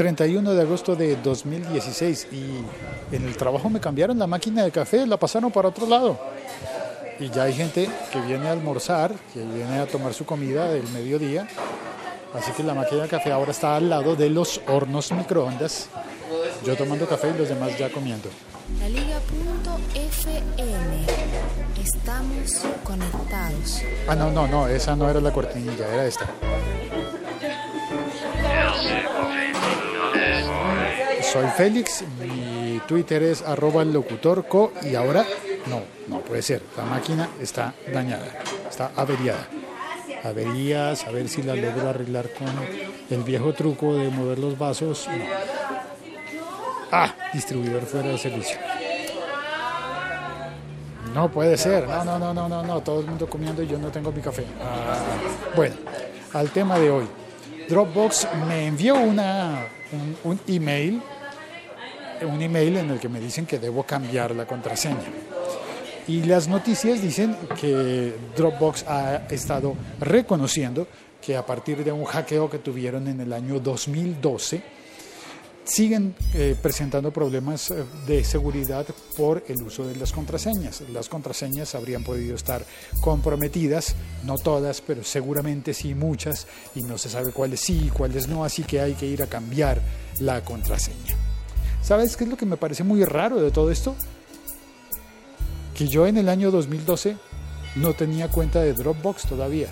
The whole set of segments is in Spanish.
31 de agosto de 2016 y en el trabajo me cambiaron la máquina de café, la pasaron para otro lado. Y ya hay gente que viene a almorzar, que viene a tomar su comida del mediodía. Así que la máquina de café ahora está al lado de los hornos microondas. Yo tomando café y los demás ya comiendo. La Liga.fm. Estamos conectados. Ah, no, no, no, esa no era la cortinilla, era esta. Soy Félix, mi Twitter es arroba locutorco y ahora no, no puede ser, la máquina está dañada, está averiada. Averías, a ver si la logro arreglar con el viejo truco de mover los vasos. Ah, distribuidor fuera de servicio. No puede ser, no, no, no, no, no, no, todo el mundo comiendo y yo no tengo mi café. Ah, bueno, al tema de hoy. Dropbox me envió una, un, un email, un email en el que me dicen que debo cambiar la contraseña. Y las noticias dicen que Dropbox ha estado reconociendo que a partir de un hackeo que tuvieron en el año 2012, siguen eh, presentando problemas eh, de seguridad por el uso de las contraseñas. Las contraseñas habrían podido estar comprometidas, no todas, pero seguramente sí muchas, y no se sabe cuáles sí y cuáles no, así que hay que ir a cambiar la contraseña. ¿Sabes qué es lo que me parece muy raro de todo esto? Que yo en el año 2012 no tenía cuenta de Dropbox todavía.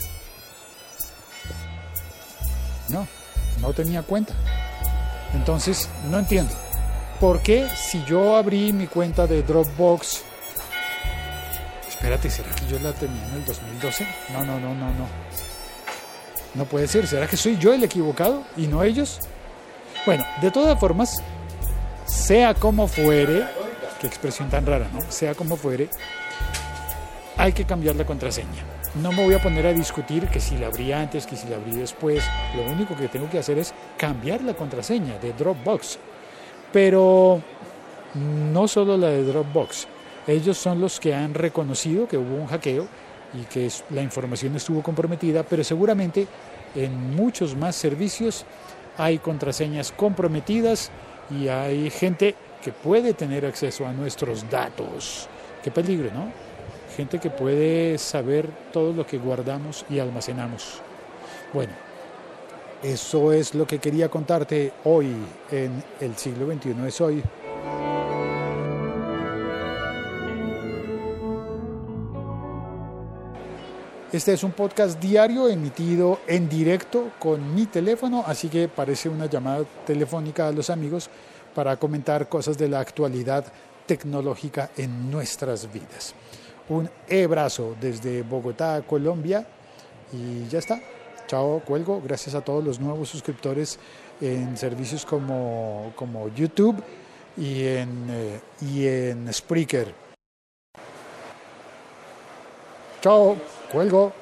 No, no tenía cuenta. Entonces, no entiendo. ¿Por qué si yo abrí mi cuenta de Dropbox... Espérate, ¿será que yo la tenía en el 2012? No, no, no, no, no. No puede ser. ¿Será que soy yo el equivocado y no ellos? Bueno, de todas formas, sea como fuere, qué expresión tan rara, ¿no? Sea como fuere, hay que cambiar la contraseña. No me voy a poner a discutir que si la abrí antes, que si la abrí después. Lo único que tengo que hacer es cambiar la contraseña de Dropbox. Pero no solo la de Dropbox. Ellos son los que han reconocido que hubo un hackeo y que la información estuvo comprometida, pero seguramente en muchos más servicios hay contraseñas comprometidas y hay gente que puede tener acceso a nuestros datos. Qué peligro, ¿no? Gente que puede saber todo lo que guardamos y almacenamos. Bueno, eso es lo que quería contarte hoy en el siglo XXI es hoy. Este es un podcast diario emitido en directo con mi teléfono, así que parece una llamada telefónica a los amigos para comentar cosas de la actualidad tecnológica en nuestras vidas. Un e-brazo desde Bogotá, Colombia, y ya está. Chao, cuelgo. Gracias a todos los nuevos suscriptores en servicios como, como YouTube y en, eh, y en Spreaker. Chao, cuelgo.